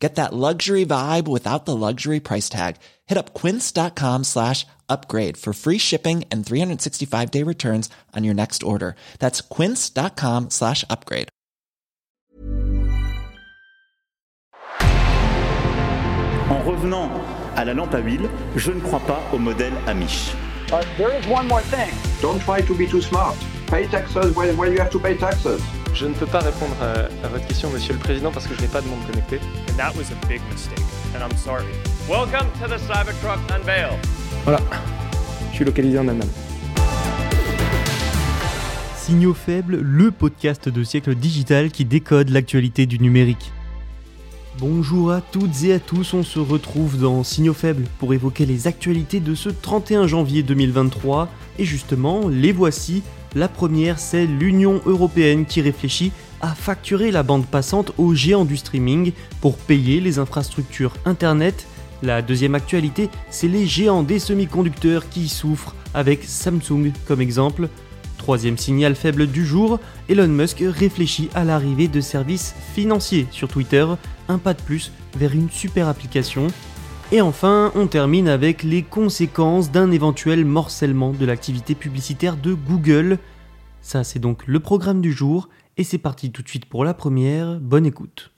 Get that luxury vibe without the luxury price tag. Hit up quince.com slash upgrade for free shipping and 365 day returns on your next order. That's quince.com slash upgrade. En revenant à la lampe à huile, je ne crois pas au modèle Amish. Uh, there is one more thing. Don't try to be too smart. Pay taxes when, when you have to pay taxes. Je ne peux pas répondre à, à, votre question, Monsieur le Président, parce que je n'ai pas de monde connecté. And that was a big mistake, and I'm sorry. Welcome to the Cybertruck Unveil. Voilà, je suis localisé en Allemagne. Signaux faibles, le podcast de siècle digital qui décode l'actualité du numérique. Bonjour à toutes et à tous, on se retrouve dans Signaux faibles pour évoquer les actualités de ce 31 janvier 2023. Et justement, les voici. La première, c'est l'Union européenne qui réfléchit à facturer la bande passante aux géants du streaming pour payer les infrastructures Internet. La deuxième actualité, c'est les géants des semi-conducteurs qui souffrent, avec Samsung comme exemple. Troisième signal faible du jour, Elon Musk réfléchit à l'arrivée de services financiers sur Twitter, un pas de plus vers une super application. Et enfin, on termine avec les conséquences d'un éventuel morcellement de l'activité publicitaire de Google. Ça, c'est donc le programme du jour, et c'est parti tout de suite pour la première. Bonne écoute.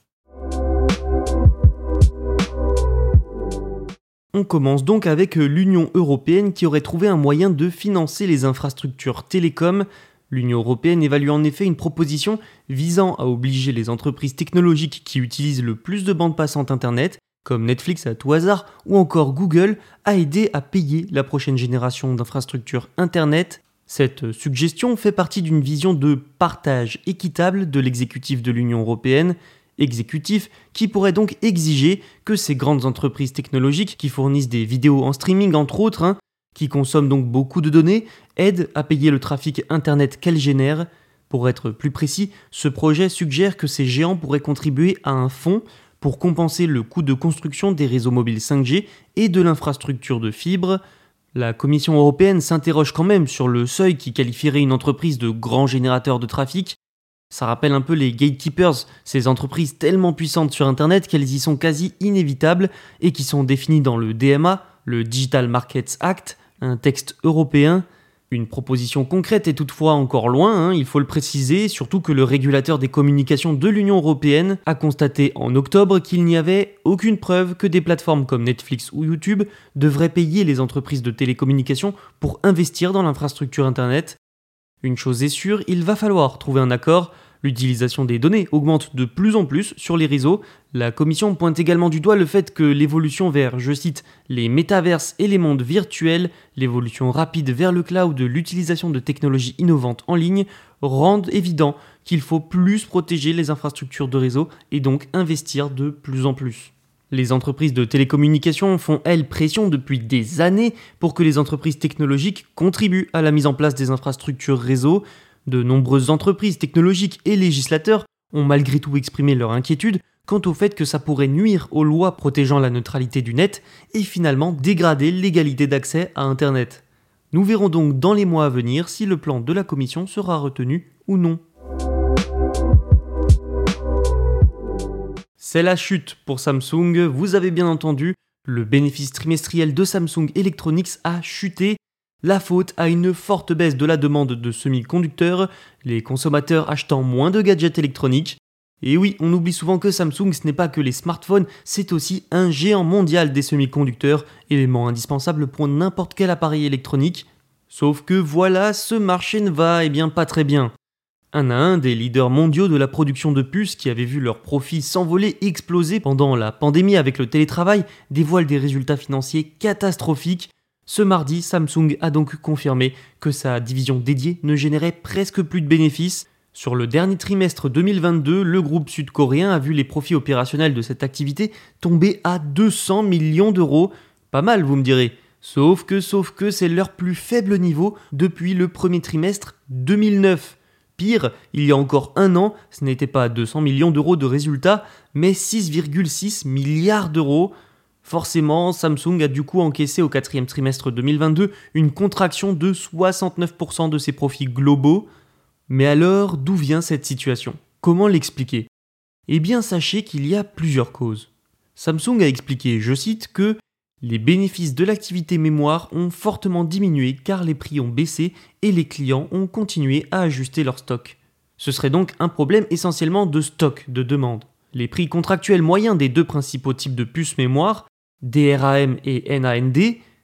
On commence donc avec l'Union européenne qui aurait trouvé un moyen de financer les infrastructures télécom. L'Union européenne évalue en effet une proposition visant à obliger les entreprises technologiques qui utilisent le plus de bandes passantes Internet, comme Netflix à tout hasard ou encore Google, à aider à payer la prochaine génération d'infrastructures Internet. Cette suggestion fait partie d'une vision de partage équitable de l'exécutif de l'Union européenne exécutif qui pourrait donc exiger que ces grandes entreprises technologiques qui fournissent des vidéos en streaming entre autres, hein, qui consomment donc beaucoup de données, aident à payer le trafic Internet qu'elles génèrent. Pour être plus précis, ce projet suggère que ces géants pourraient contribuer à un fonds pour compenser le coût de construction des réseaux mobiles 5G et de l'infrastructure de fibre. La Commission européenne s'interroge quand même sur le seuil qui qualifierait une entreprise de grand générateur de trafic, ça rappelle un peu les gatekeepers, ces entreprises tellement puissantes sur Internet qu'elles y sont quasi inévitables et qui sont définies dans le DMA, le Digital Markets Act, un texte européen. Une proposition concrète est toutefois encore loin, hein, il faut le préciser, surtout que le régulateur des communications de l'Union européenne a constaté en octobre qu'il n'y avait aucune preuve que des plateformes comme Netflix ou YouTube devraient payer les entreprises de télécommunications pour investir dans l'infrastructure Internet. Une chose est sûre, il va falloir trouver un accord L'utilisation des données augmente de plus en plus sur les réseaux. La Commission pointe également du doigt le fait que l'évolution vers, je cite, les métaverses et les mondes virtuels, l'évolution rapide vers le cloud l'utilisation de technologies innovantes en ligne, rendent évident qu'il faut plus protéger les infrastructures de réseau et donc investir de plus en plus. Les entreprises de télécommunications font, elles, pression depuis des années pour que les entreprises technologiques contribuent à la mise en place des infrastructures réseau. De nombreuses entreprises technologiques et législateurs ont malgré tout exprimé leur inquiétude quant au fait que ça pourrait nuire aux lois protégeant la neutralité du net et finalement dégrader l'égalité d'accès à Internet. Nous verrons donc dans les mois à venir si le plan de la Commission sera retenu ou non. C'est la chute pour Samsung, vous avez bien entendu, le bénéfice trimestriel de Samsung Electronics a chuté la faute à une forte baisse de la demande de semi-conducteurs, les consommateurs achetant moins de gadgets électroniques. Et oui, on oublie souvent que Samsung ce n'est pas que les smartphones, c'est aussi un géant mondial des semi-conducteurs, élément indispensable pour n'importe quel appareil électronique. Sauf que voilà, ce marché ne va eh pas très bien. Un à un des leaders mondiaux de la production de puces qui avaient vu leurs profits s'envoler exploser pendant la pandémie avec le télétravail dévoilent des résultats financiers catastrophiques ce mardi, Samsung a donc confirmé que sa division dédiée ne générait presque plus de bénéfices. Sur le dernier trimestre 2022, le groupe sud-coréen a vu les profits opérationnels de cette activité tomber à 200 millions d'euros. Pas mal, vous me direz. Sauf que, sauf que c'est leur plus faible niveau depuis le premier trimestre 2009. Pire, il y a encore un an, ce n'était pas 200 millions d'euros de résultats, mais 6,6 milliards d'euros. Forcément, Samsung a du coup encaissé au quatrième trimestre 2022 une contraction de 69% de ses profits globaux. Mais alors, d'où vient cette situation? Comment l'expliquer? Eh bien, sachez qu'il y a plusieurs causes. Samsung a expliqué, je cite, que les bénéfices de l'activité mémoire ont fortement diminué car les prix ont baissé et les clients ont continué à ajuster leur stock. Ce serait donc un problème essentiellement de stock, de demande. Les prix contractuels moyens des deux principaux types de puces mémoire, DRAM et NAND,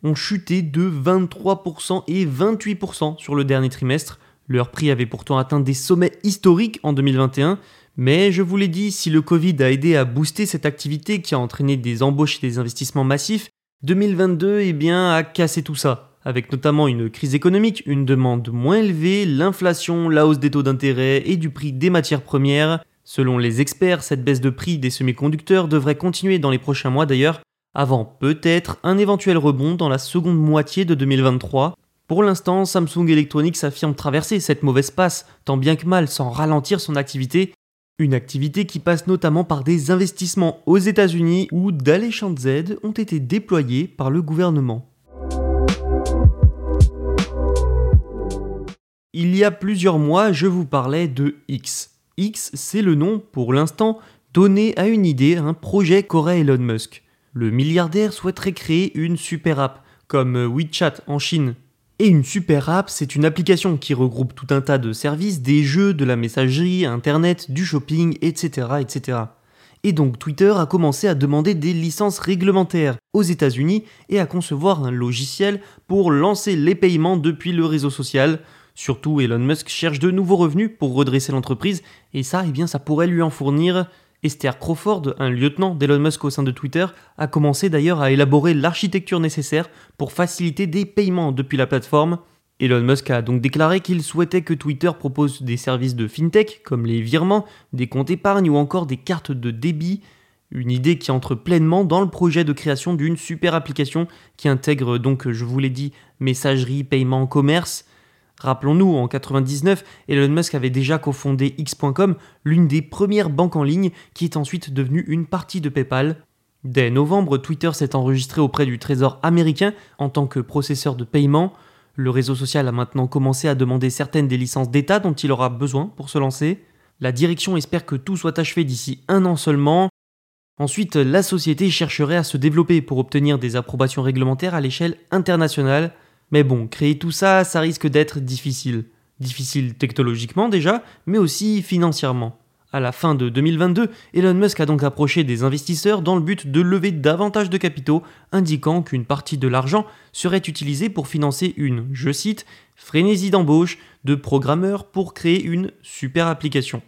ont chuté de 23% et 28% sur le dernier trimestre. Leur prix avait pourtant atteint des sommets historiques en 2021, mais je vous l'ai dit, si le Covid a aidé à booster cette activité qui a entraîné des embauches et des investissements massifs, 2022 eh bien, a cassé tout ça, avec notamment une crise économique, une demande moins élevée, l'inflation, la hausse des taux d'intérêt et du prix des matières premières. Selon les experts, cette baisse de prix des semi-conducteurs devrait continuer dans les prochains mois d'ailleurs, avant peut-être un éventuel rebond dans la seconde moitié de 2023. Pour l'instant, Samsung Electronics affirme traverser cette mauvaise passe, tant bien que mal sans ralentir son activité, une activité qui passe notamment par des investissements aux États-Unis où d'alléchantes aides ont été déployées par le gouvernement. Il y a plusieurs mois, je vous parlais de X. X, c'est le nom, pour l'instant, donné à une idée, un projet qu'aurait Elon Musk. Le milliardaire souhaiterait créer une super app, comme WeChat en Chine, et une super app, c'est une application qui regroupe tout un tas de services, des jeux, de la messagerie, Internet, du shopping, etc. etc. Et donc Twitter a commencé à demander des licences réglementaires aux États-Unis et à concevoir un logiciel pour lancer les paiements depuis le réseau social. Surtout Elon Musk cherche de nouveaux revenus pour redresser l'entreprise et ça, eh bien, ça pourrait lui en fournir. Esther Crawford, un lieutenant d'Elon Musk au sein de Twitter, a commencé d'ailleurs à élaborer l'architecture nécessaire pour faciliter des paiements depuis la plateforme. Elon Musk a donc déclaré qu'il souhaitait que Twitter propose des services de fintech comme les virements, des comptes épargne ou encore des cartes de débit, une idée qui entre pleinement dans le projet de création d'une super application qui intègre donc, je vous l'ai dit, messagerie, paiement, commerce, Rappelons-nous, en 99, Elon Musk avait déjà cofondé X.com, l'une des premières banques en ligne qui est ensuite devenue une partie de PayPal. Dès novembre, Twitter s'est enregistré auprès du Trésor américain en tant que processeur de paiement. Le réseau social a maintenant commencé à demander certaines des licences d'État dont il aura besoin pour se lancer. La direction espère que tout soit achevé d'ici un an seulement. Ensuite, la société chercherait à se développer pour obtenir des approbations réglementaires à l'échelle internationale. Mais bon, créer tout ça, ça risque d'être difficile. Difficile technologiquement déjà, mais aussi financièrement. À la fin de 2022, Elon Musk a donc approché des investisseurs dans le but de lever davantage de capitaux, indiquant qu'une partie de l'argent serait utilisée pour financer une, je cite, frénésie d'embauche de programmeurs pour créer une super application.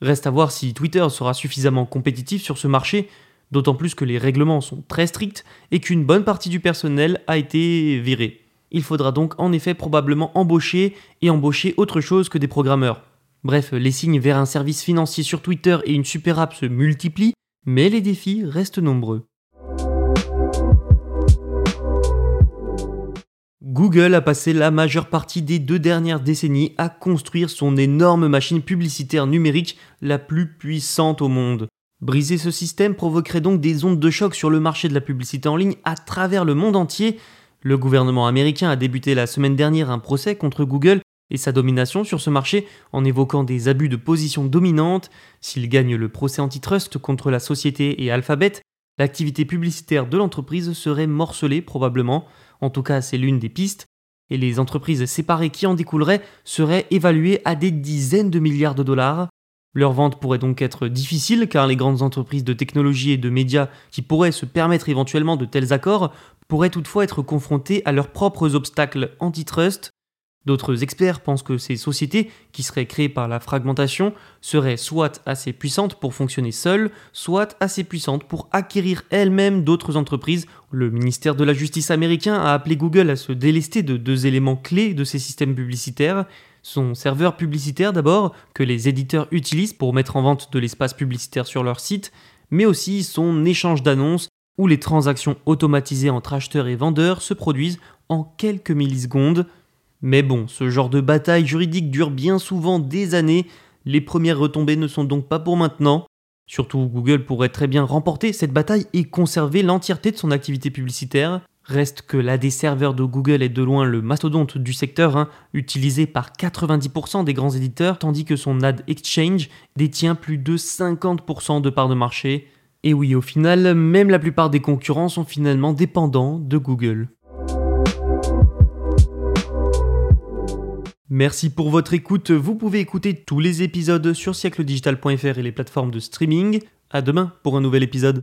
Reste à voir si Twitter sera suffisamment compétitif sur ce marché, d'autant plus que les règlements sont très stricts et qu'une bonne partie du personnel a été viré. Il faudra donc en effet probablement embaucher et embaucher autre chose que des programmeurs. Bref, les signes vers un service financier sur Twitter et une super app se multiplient, mais les défis restent nombreux. Google a passé la majeure partie des deux dernières décennies à construire son énorme machine publicitaire numérique la plus puissante au monde. Briser ce système provoquerait donc des ondes de choc sur le marché de la publicité en ligne à travers le monde entier, le gouvernement américain a débuté la semaine dernière un procès contre Google et sa domination sur ce marché en évoquant des abus de position dominante. S'il gagne le procès antitrust contre la société et Alphabet, l'activité publicitaire de l'entreprise serait morcelée probablement, en tout cas c'est l'une des pistes, et les entreprises séparées qui en découleraient seraient évaluées à des dizaines de milliards de dollars. Leur vente pourrait donc être difficile car les grandes entreprises de technologie et de médias qui pourraient se permettre éventuellement de tels accords pourraient toutefois être confrontés à leurs propres obstacles antitrust. D'autres experts pensent que ces sociétés, qui seraient créées par la fragmentation, seraient soit assez puissantes pour fonctionner seules, soit assez puissantes pour acquérir elles-mêmes d'autres entreprises. Le ministère de la Justice américain a appelé Google à se délester de deux éléments clés de ses systèmes publicitaires. Son serveur publicitaire d'abord, que les éditeurs utilisent pour mettre en vente de l'espace publicitaire sur leur site, mais aussi son échange d'annonces où les transactions automatisées entre acheteurs et vendeurs se produisent en quelques millisecondes. Mais bon, ce genre de bataille juridique dure bien souvent des années, les premières retombées ne sont donc pas pour maintenant. Surtout Google pourrait très bien remporter cette bataille et conserver l'entièreté de son activité publicitaire. Reste que l'AD serveur de Google est de loin le mastodonte du secteur, hein, utilisé par 90% des grands éditeurs, tandis que son Ad Exchange détient plus de 50% de parts de marché. Et oui, au final, même la plupart des concurrents sont finalement dépendants de Google. Merci pour votre écoute. Vous pouvez écouter tous les épisodes sur siècledigital.fr et les plateformes de streaming. À demain pour un nouvel épisode.